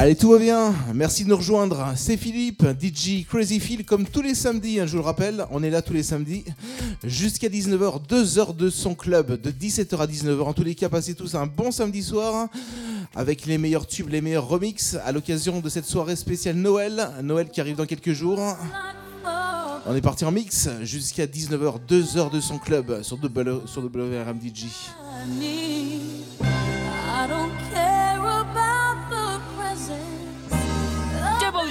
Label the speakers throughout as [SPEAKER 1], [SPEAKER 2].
[SPEAKER 1] Allez, tout va bien. Merci de nous rejoindre. C'est Philippe, DJ Crazy Phil, comme tous les samedis, hein, je vous le rappelle. On est là tous les samedis. Jusqu'à 19h, 2 heures de son club, de 17h à 19h. En tous les cas, passez tous un bon samedi soir avec les meilleurs tubes, les meilleurs remixes à l'occasion de cette soirée spéciale Noël. Noël qui arrive dans quelques jours. On est parti en mix jusqu'à 19h, 2 heures de son club sur, w,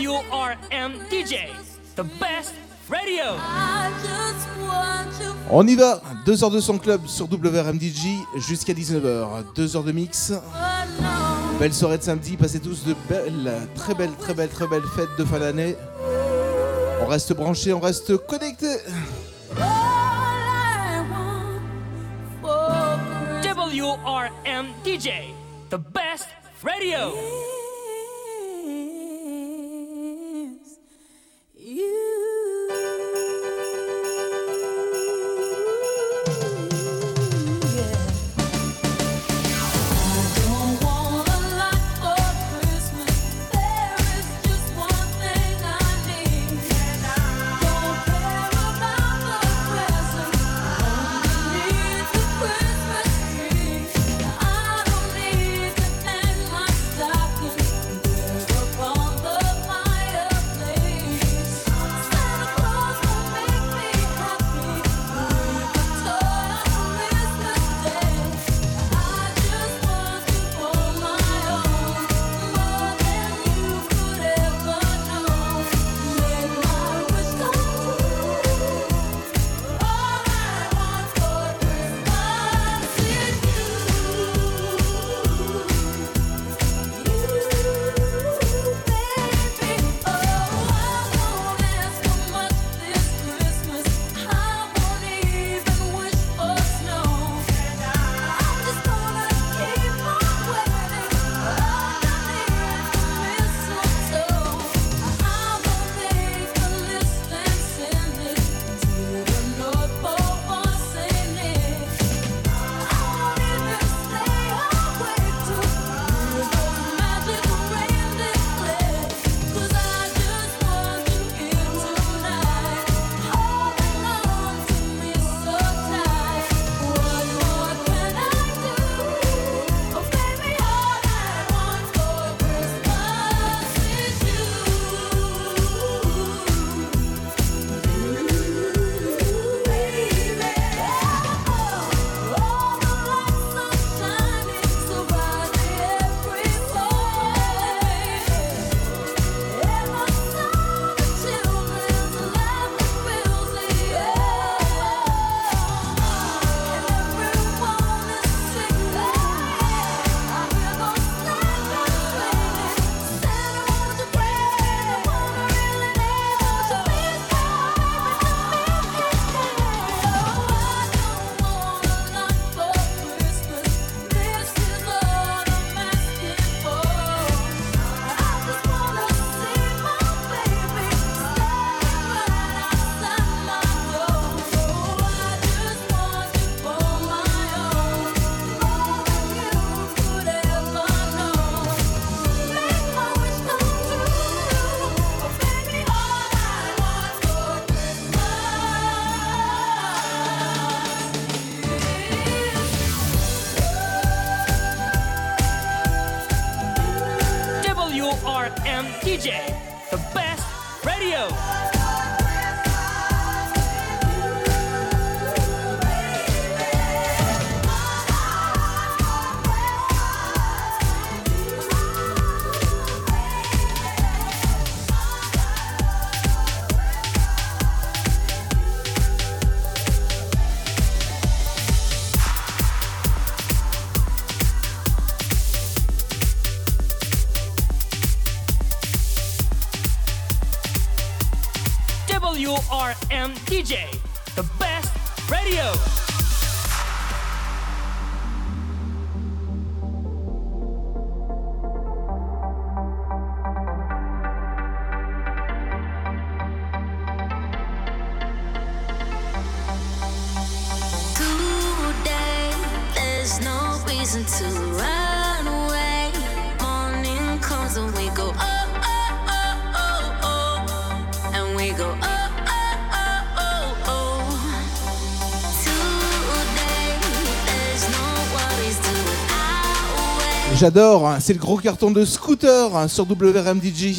[SPEAKER 1] WRMDJ.
[SPEAKER 2] DJ, the best radio.
[SPEAKER 1] On y va, 2 heures de son club sur WRMDJ jusqu'à 19h, 2 heures de mix. Belle soirée de samedi, passez tous de belles, très belles, très belles, très belles fêtes de fin d'année. On reste branché, on reste connecté.
[SPEAKER 2] WRM DJ, the best radio.
[SPEAKER 3] DJ
[SPEAKER 4] J'adore, hein, c'est le gros carton de Scooter hein, sur WRMDG.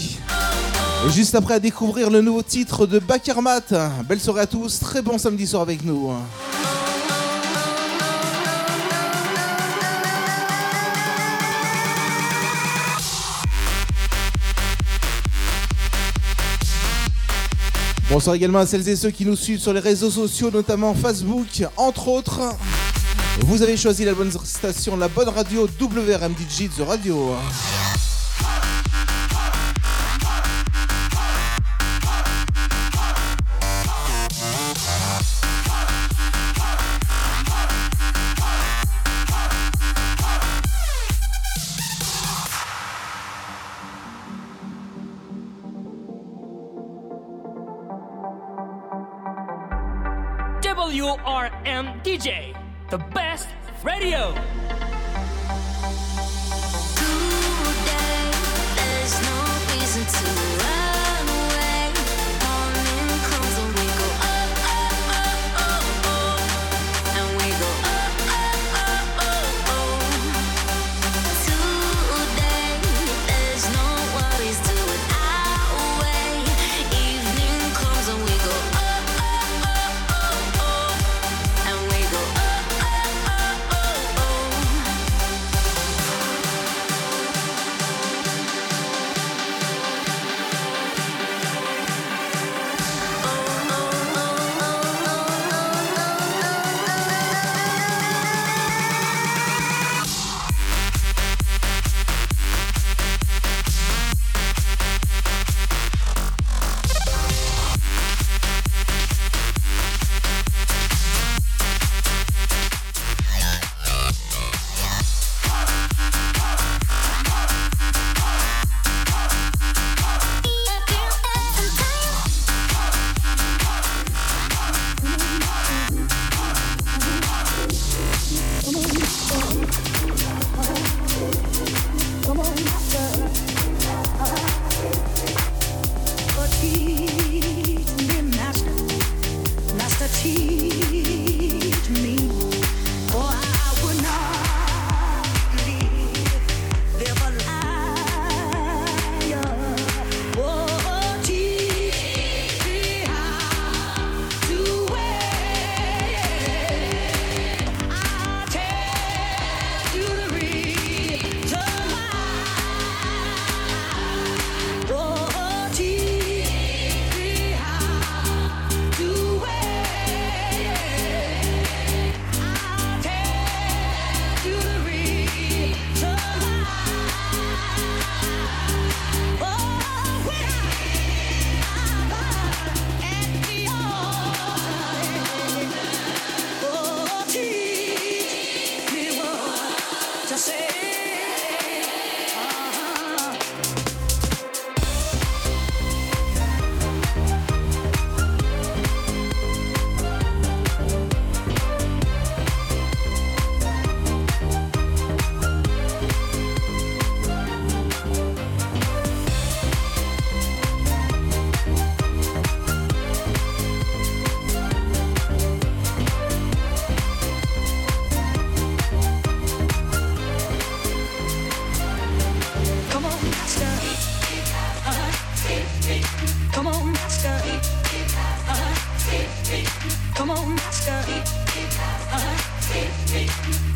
[SPEAKER 4] Juste après à découvrir le nouveau titre de Bakarmat. Belle soirée à tous, très bon samedi soir avec nous. Bonsoir également à celles et ceux qui nous suivent sur les réseaux sociaux, notamment Facebook, entre autres. Vous avez choisi la bonne station, la bonne radio WRMDG The Radio.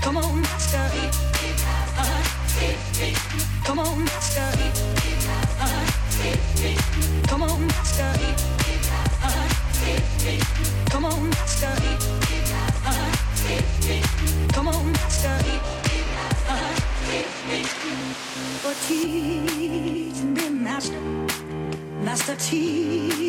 [SPEAKER 2] Come on, master. Uh-huh. Come on, master. Uh-huh. Come on, master. Uh-huh. Come on, master. Uh-huh. Come on, master. Uh-huh. But teach me, Master, Master, teach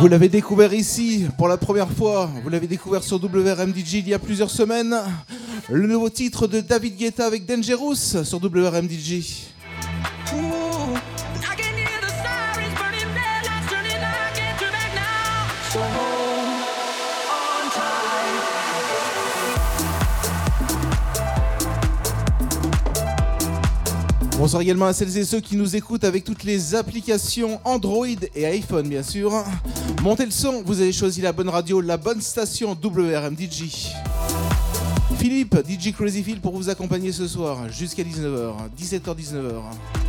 [SPEAKER 1] Vous l'avez découvert ici pour la première fois. Vous l'avez découvert sur WRMDJ il y a plusieurs semaines. Le nouveau titre de David Guetta avec Dangerous sur WRMDJ. Bonsoir également à celles et ceux qui nous écoutent avec toutes les applications Android et iPhone bien sûr. Montez le son, vous avez choisi la bonne radio, la bonne station WRMDJ. Philippe, DJ Crazy Phil pour vous accompagner ce soir jusqu'à 19h, 17h-19h.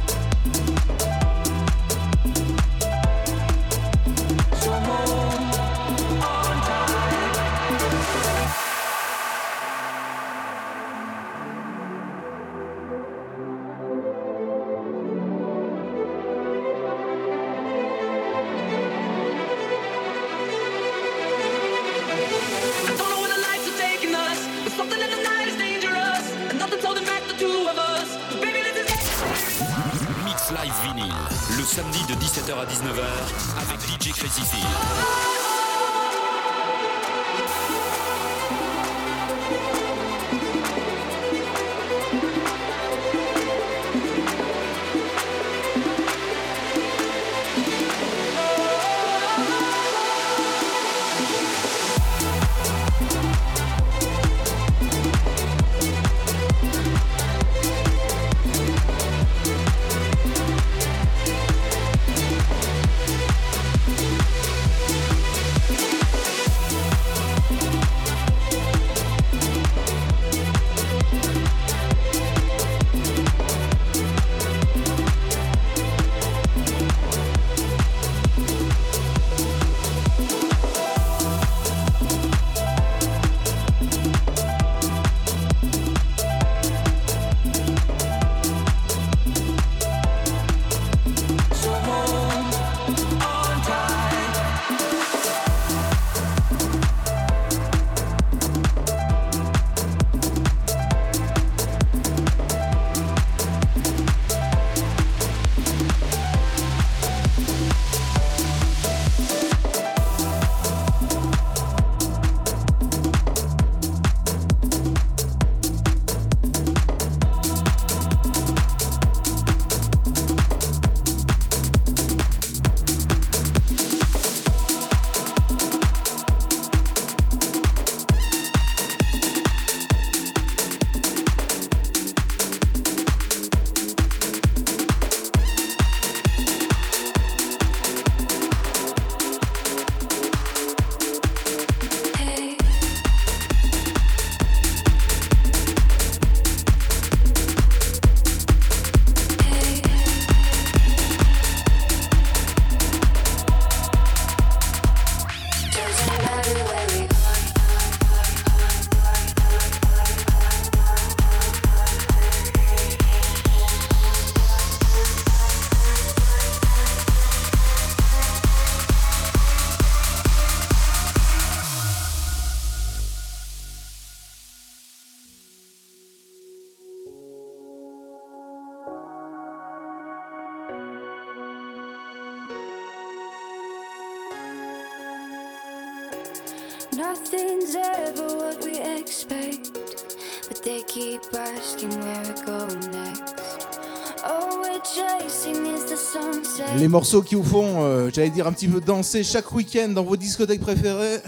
[SPEAKER 1] Morceaux qui vous font, euh, j'allais dire, un petit peu danser chaque week-end dans vos discothèques préférées.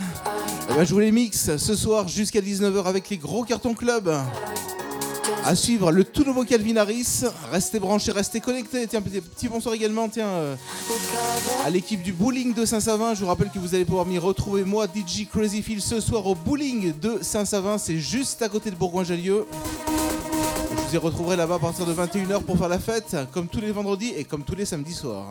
[SPEAKER 1] Eh ben, je vous les mixe ce soir jusqu'à 19h avec les gros cartons club. À suivre le tout nouveau Calvin Harris. Restez branchés, restez connectés. Tiens, petit, petit bonsoir également tiens, euh, à l'équipe du bowling de Saint-Savin. Je vous rappelle que vous allez pouvoir m'y retrouver, moi, DJ Crazy Phil, ce soir au bowling de Saint-Savin. C'est juste à côté de Bourgoin-Jallieu. Je vous y retrouverai là-bas à partir de 21h pour faire la fête, comme tous les vendredis et comme tous les samedis soirs.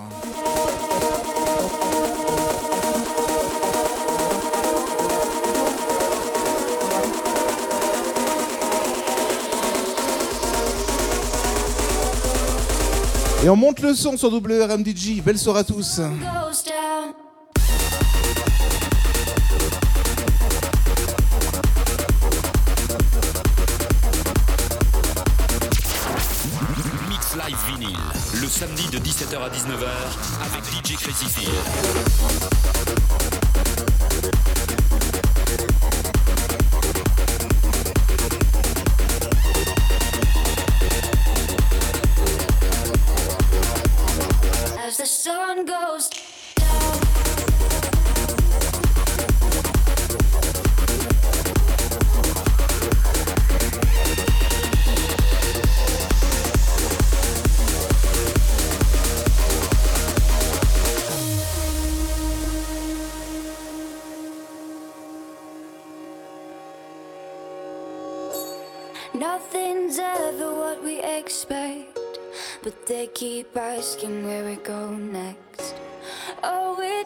[SPEAKER 1] Et on monte le son sur WRMDJ. Belle soirée à tous.
[SPEAKER 5] Mix Live Vinyl, le samedi de 17h à 19h avec DJ Crazy.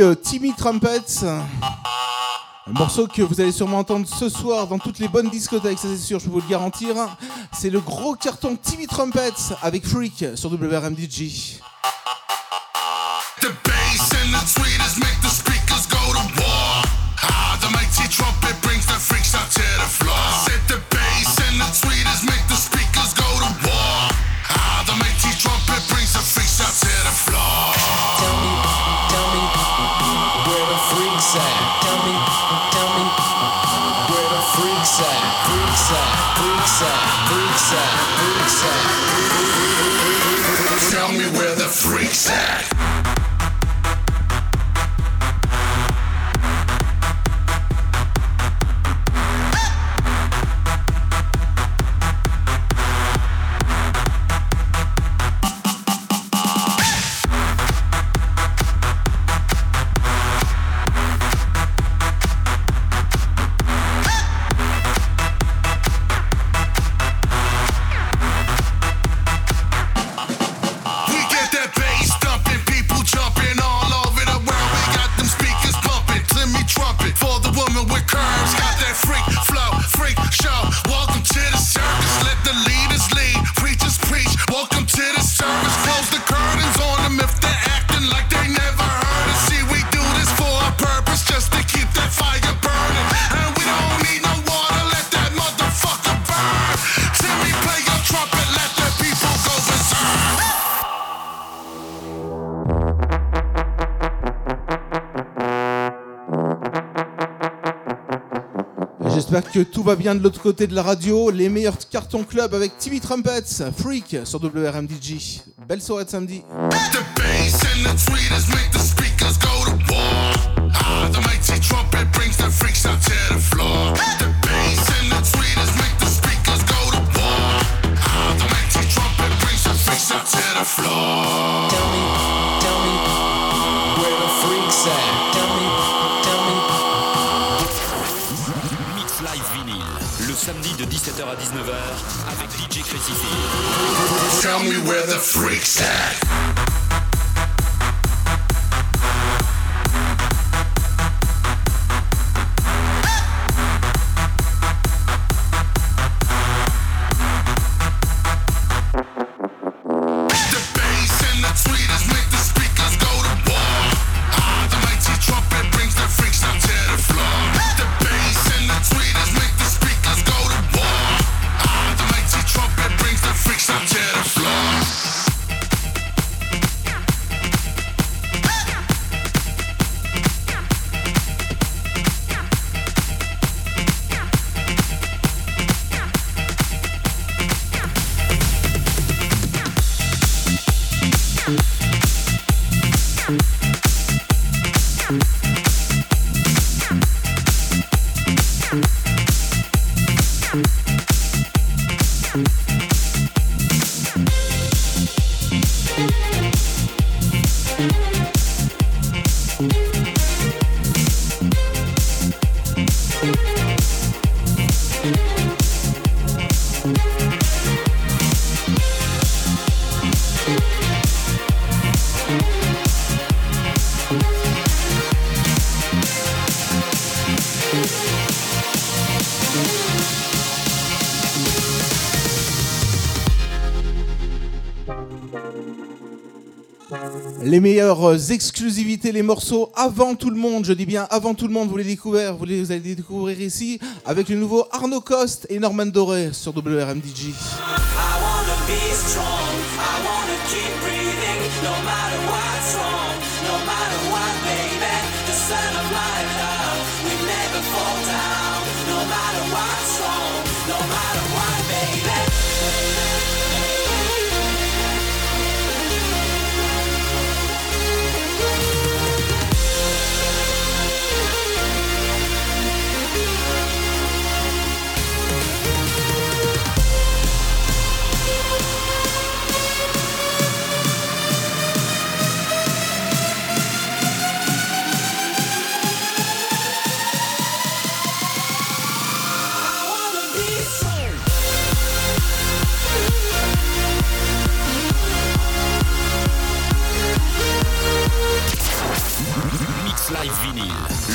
[SPEAKER 1] Euh, Timmy Trumpets. Un morceau que vous allez sûrement entendre ce soir dans toutes les bonnes discothèques, ça c'est sûr, je peux vous le garantir. C'est le gros carton Timmy Trumpets avec Freak sur WRMDG. va bien de l'autre côté de la radio. Les meilleurs cartons club avec TV Trumpets, Freak sur WRMDG. Belle soirée de samedi.
[SPEAKER 6] tell me where the freaks at.
[SPEAKER 1] Les meilleures exclusivités, les morceaux avant tout le monde, je dis bien avant tout le monde, vous les découvrez, vous, les, allez découvrir ici avec le nouveau Arnaud Coste et Norman Doré sur WRMDG.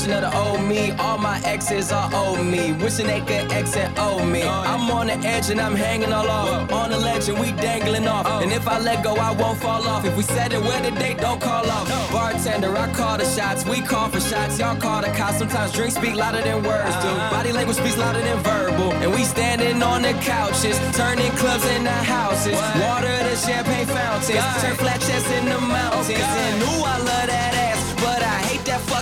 [SPEAKER 7] Version of the old me. All my exes are old me. Wishing they could X and O me. I'm on the edge and I'm hanging all off. On the ledge and we dangling off. And if I let go, I won't fall off. If we said it where the date, don't call off. Bartender, I call the shots. We call for shots. Y'all call the cops. Sometimes drinks speak louder than words do. Body language speaks louder than verbal. And we standing on the couches, turning clubs into houses. Water to champagne fountains. Turn flat chests in the mountains. And ooh, I love that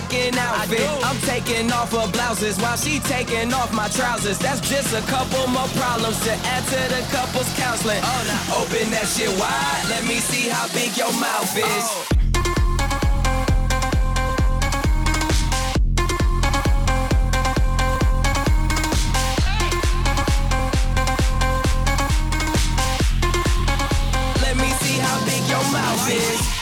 [SPEAKER 7] fucking outfit. I'm taking off her blouses while she taking off my trousers. That's just a couple more problems to add to the couple's counseling. Oh, open that shit wide. Let me see how big your mouth is. Oh. Let me see how big your mouth is.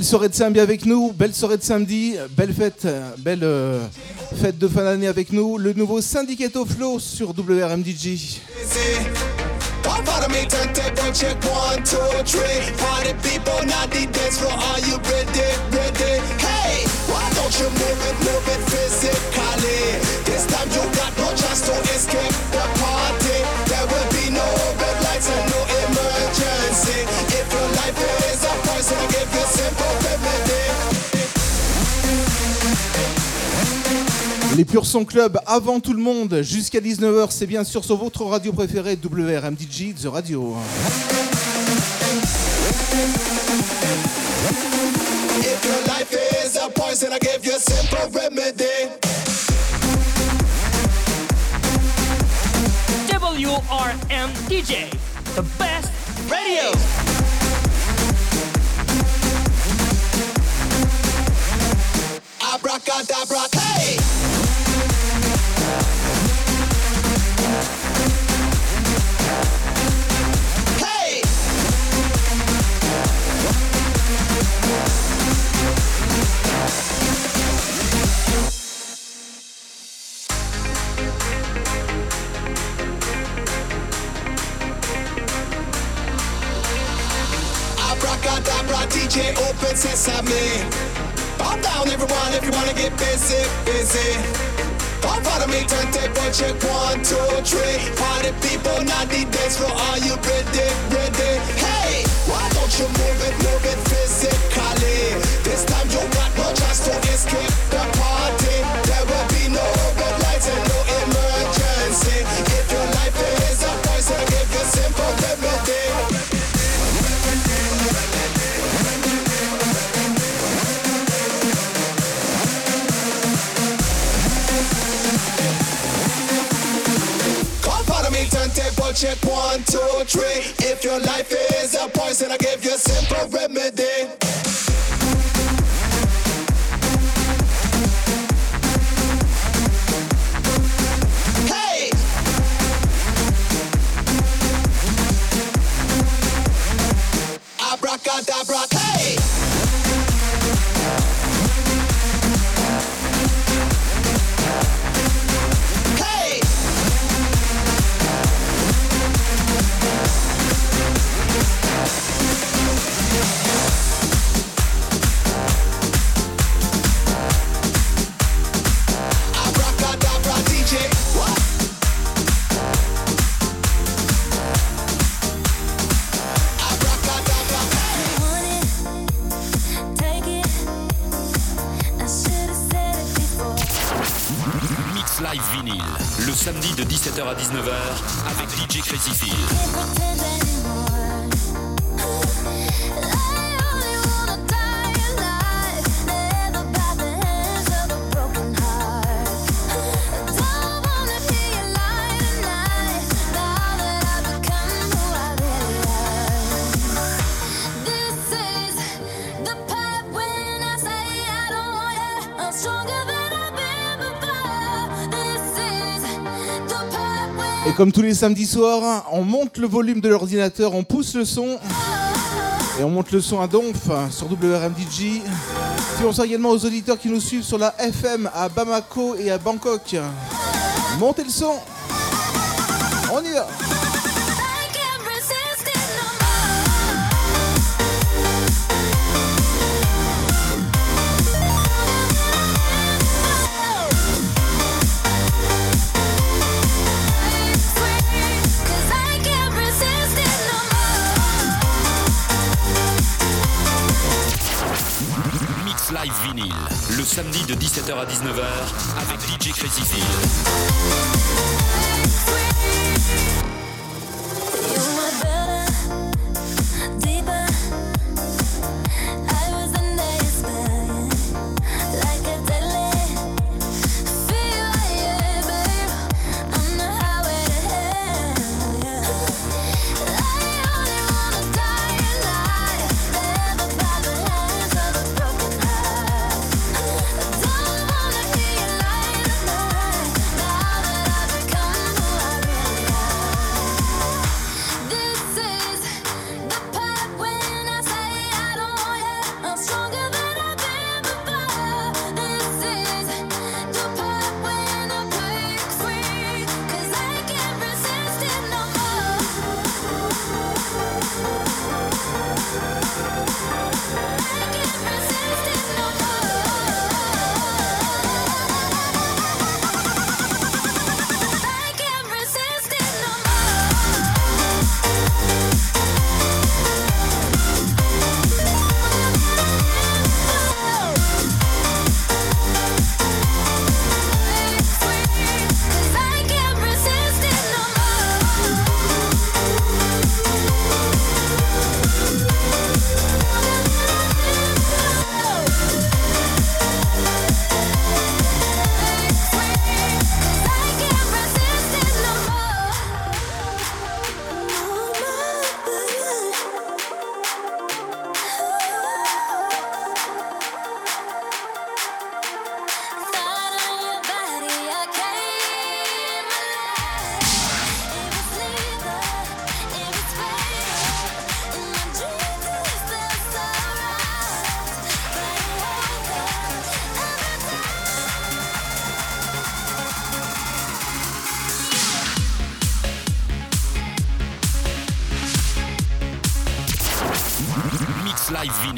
[SPEAKER 1] Belle soirée de samedi avec nous, belle soirée de samedi, belle fête, belle euh, fête de fin d'année avec nous. Le nouveau Syndicato Flow sur
[SPEAKER 8] no emergency. If your life is a poison, I give you simple remedy.
[SPEAKER 1] Les Pur Son Club avant tout le monde jusqu'à 19h, c'est bien sûr sur votre radio préférée WRMDJ The Radio.
[SPEAKER 8] If your life is a poison, I give you a simple remedy.
[SPEAKER 5] WRM DJ, the best radio.
[SPEAKER 8] Abracadabra, hey! Abracadabra, DJ, open sesame. Calm down, everyone, if you wanna get busy, busy. Come follow me, turntable check one, two, three. Party people, not the dance floor. Are you ready, ready? Hey, why don't you move it, move it physically? This time you got no chance to escape the party. Check one, two, three. If your life is a poison, I give you a simple remedy. Hey! Abracadabra,
[SPEAKER 1] comme tous les samedis soirs, on monte le volume de l'ordinateur, on pousse le son et on monte le son à donf sur WRMDJ. Puis on sort également aux auditeurs qui nous suivent sur la FM à Bamako et à Bangkok. Montez le son. On y va.
[SPEAKER 4] 17h à 19h avec DJ Crazy.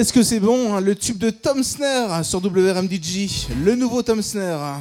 [SPEAKER 1] Qu'est-ce que c'est bon, hein, le tube de Tom Snare sur WRMDG, le nouveau Tom Snare.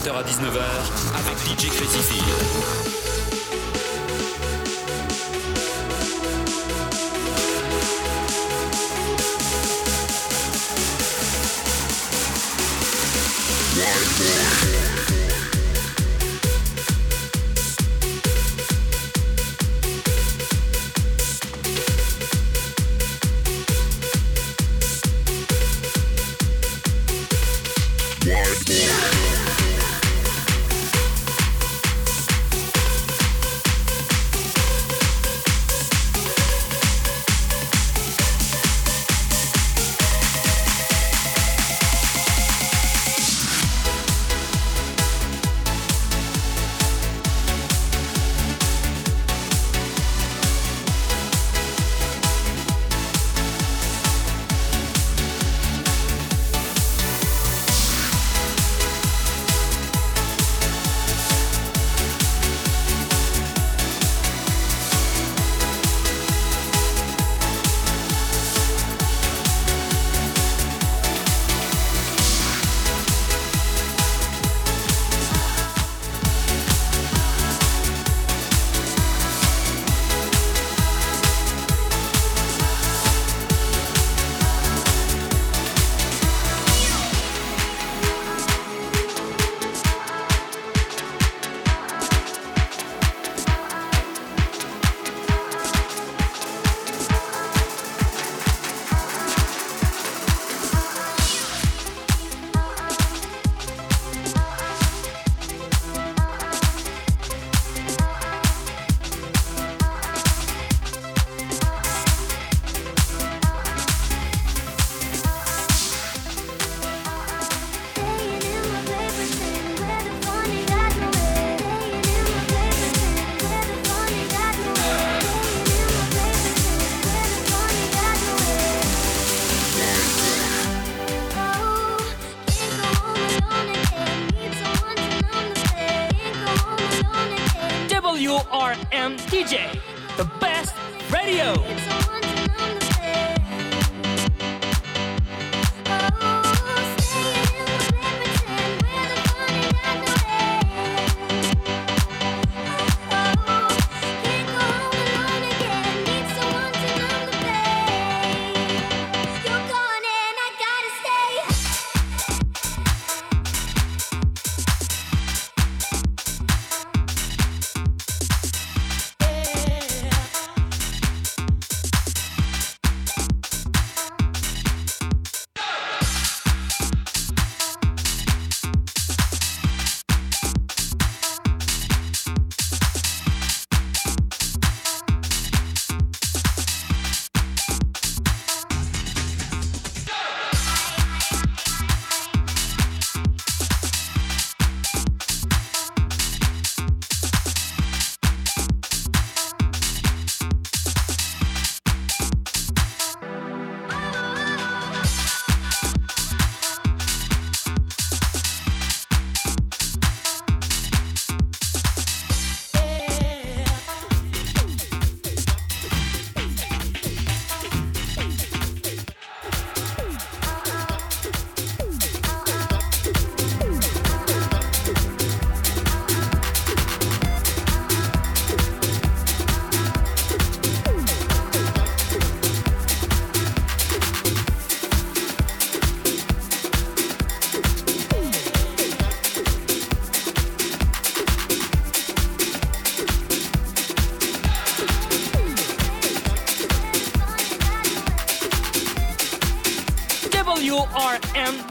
[SPEAKER 5] 17h à 19h avec DJ Crazy Phil.
[SPEAKER 4] WRM DJ,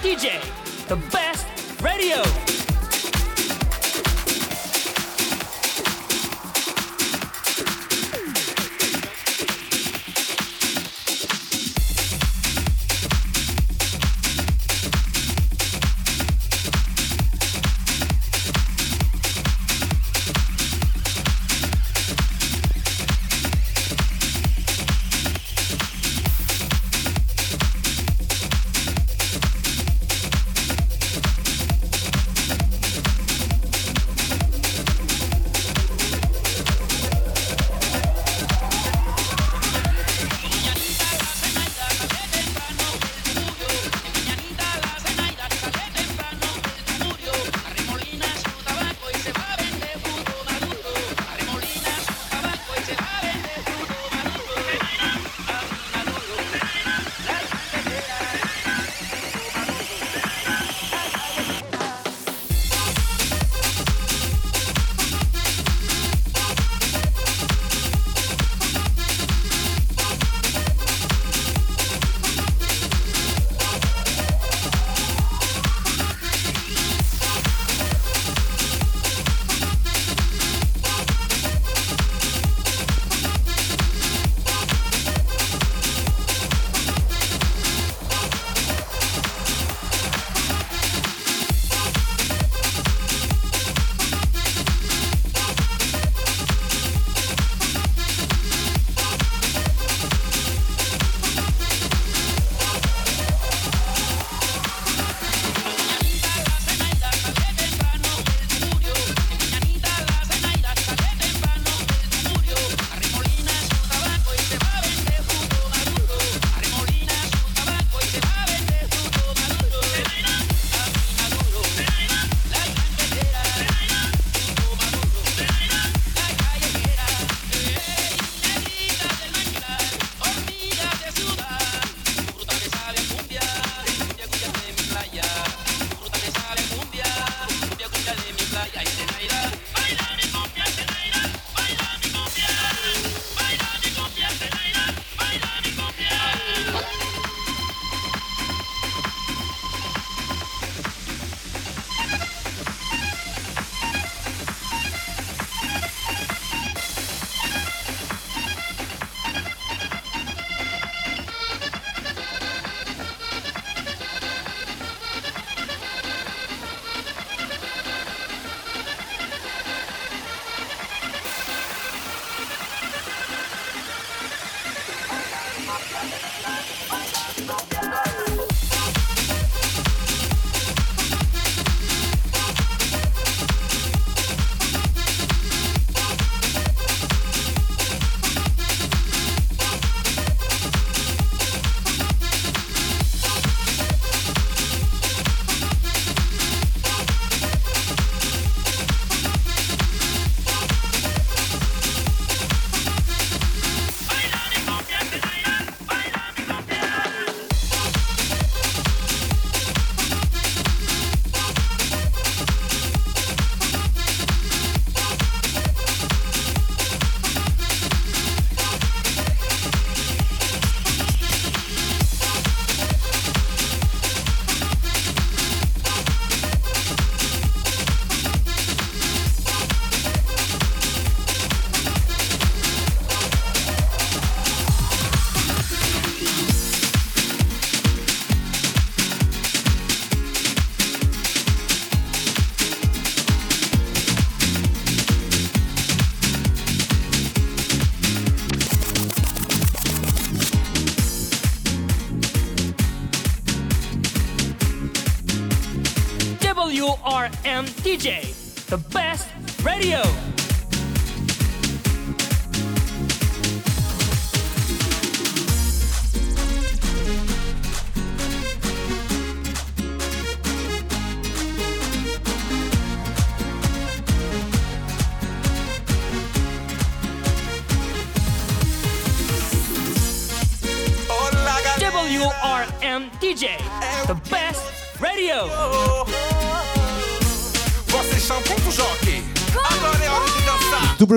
[SPEAKER 5] DJ, the best radio.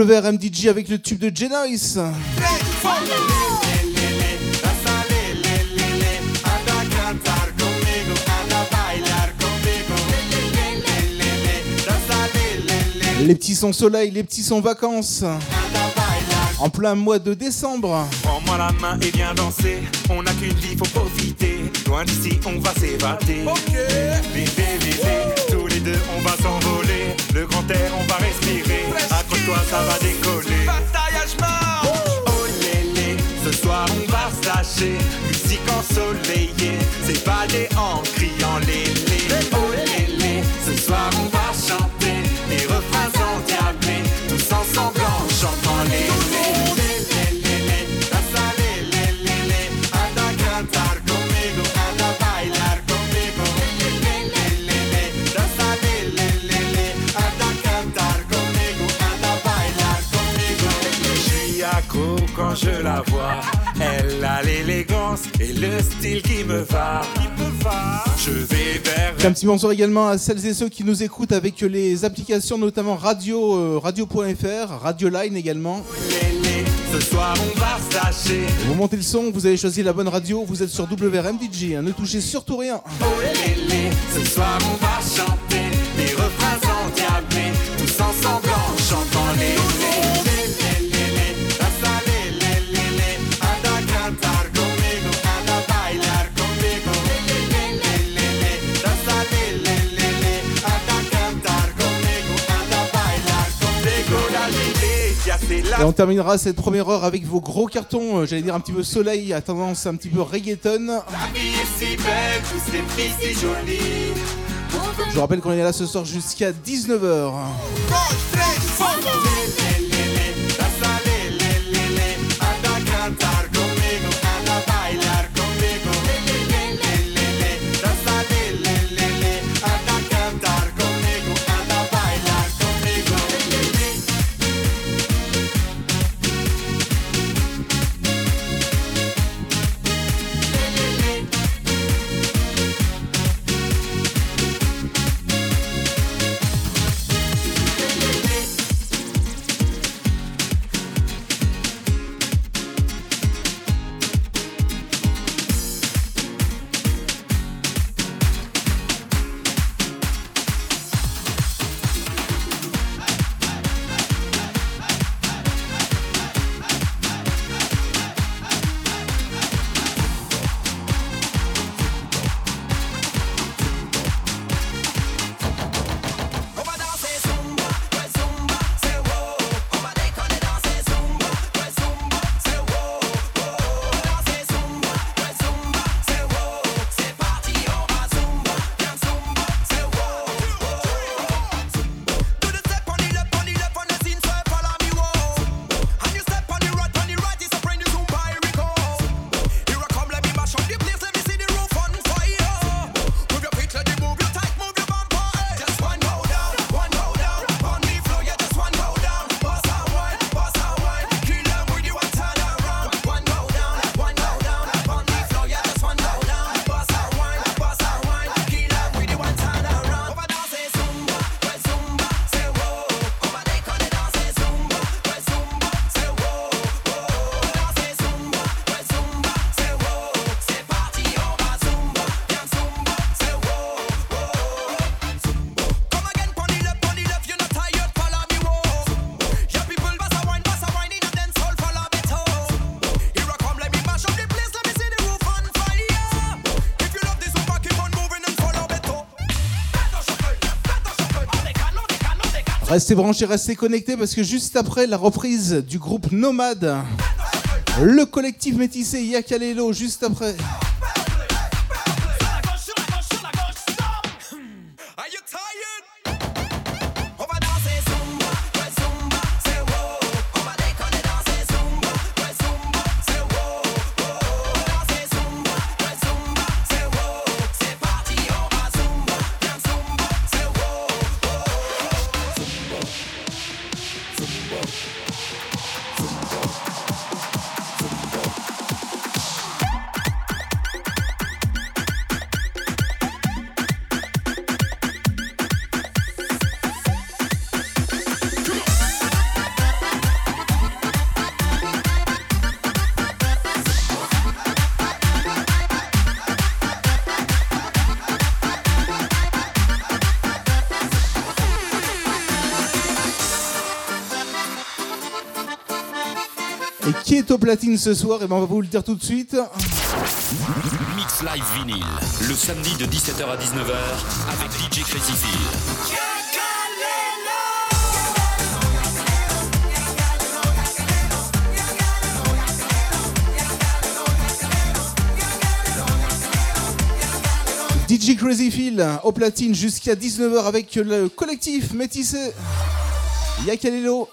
[SPEAKER 1] le MDG avec le tube de
[SPEAKER 9] Jenice.
[SPEAKER 1] Les petits sont soleil, les petits sont vacances. En plein mois de décembre.
[SPEAKER 10] Prends-moi la main et viens danser. On n'a qu'une vie, faut profiter. Loin d'ici, on va s'évader. Ok. Tous les deux, on va s'envoler. Le grand air, on va rester. Ça va décoller. Oh lélé, ce soir on va se lâcher. Musique ensoleillée, quand je la vois. Elle a l'élégance et le style qui me va. Je vais vers
[SPEAKER 1] Un petit bonsoir également à celles et ceux qui nous écoutent avec les applications notamment radio euh, radio.fr, Radio Line également.
[SPEAKER 10] Lélé. Ce soir on va se lâcher.
[SPEAKER 1] Vous montez le son, vous avez choisi la bonne radio, vous êtes sur WRM DJ, hein, ne touchez surtout rien.
[SPEAKER 10] Oh lélé, ce soir on va chanter
[SPEAKER 1] Et on terminera cette première heure avec vos gros cartons, euh, j'allais dire un petit peu soleil, à tendance un petit peu reggaeton.
[SPEAKER 10] La vie est si belle, tous ces filles si jolies.
[SPEAKER 1] Je vous rappelle qu'on est là ce soir jusqu'à 19h. Restez branchés, restez connectés parce que juste après la reprise du groupe Nomade, le collectif métissé Yakalelo, juste après. Platine ce soir Et ben on va vous le dire tout de suite.
[SPEAKER 5] Mix Live Vinyl, le samedi de 17h à 19h avec DJ Crazy Phil.
[SPEAKER 1] DJ Crazy Phil au platine jusqu'à 19h avec le collectif Métissé. Yakalelo.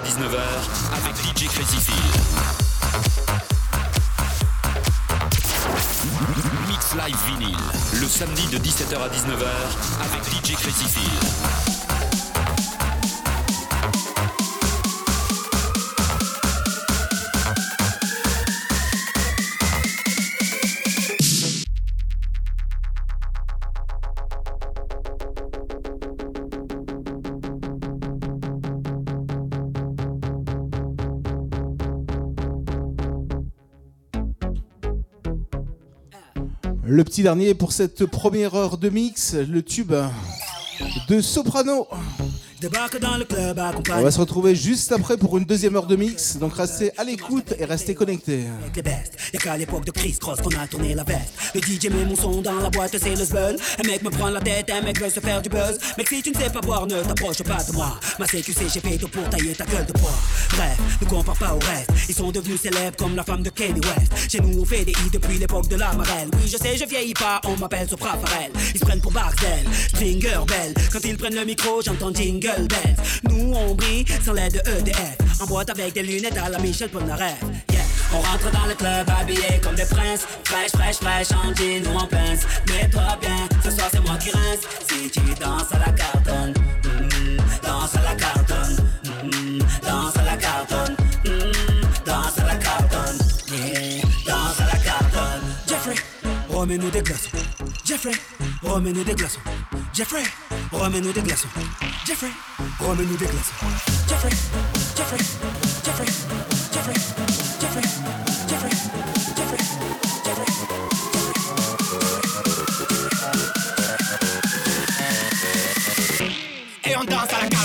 [SPEAKER 5] 19h Le
[SPEAKER 1] petit dernier pour cette première heure de mix, le tube de Soprano.
[SPEAKER 11] Débarque dans le club,
[SPEAKER 1] On va se retrouver juste après pour une deuxième heure de mix, donc restez à l'écoute et restez connectés.
[SPEAKER 11] avec les bestes. Y'a qu'à l'époque de Chris Cross qu'on a tourné la veste. Le DJ met mon son dans la boîte, c'est le zbeul. Un mec me prend la tête, un mec veut se faire du buzz. Mec, si tu ne sais pas boire, ne t'approche pas de moi. Ma CQC, j'ai fait tout pour tailler ta gueule de bois. Bref, ne compare pas au reste. Ils sont devenus célèbres comme la femme de Kanye West. Chez nous, on fait des hits depuis l'époque de la marelle. Oui, je sais, je vieillis pas, on m'appelle Sopra Farel. Ils se prennent pour Barzel, Stringer Bell. Quand ils prennent le micro, j'entends Jingle Nous, on brille sans l'aide de EDF. En boîte avec des lunettes à la Michel Polnareff. Yeah. On rentre dans le club habillé comme des princes. Fraîche, fraîche, fraîche, en jean ou en pince. Mets-toi bien, ce soir c'est moi qui rince. Si tu danses à la cartonne, mm, danse à la cartonne, mm, danse à la cartonne, remets-nous des glaçons. Jeffrey, remets-nous des glaçons. Jeffrey, remets-nous des glaçons. Jeffrey, remets-nous des glaçons. Jeffrey, Jeffrey, Jeffrey, Jeffrey, Jeffrey, Jeffrey, Jeffrey, Jeffrey. Et on danse à la carte.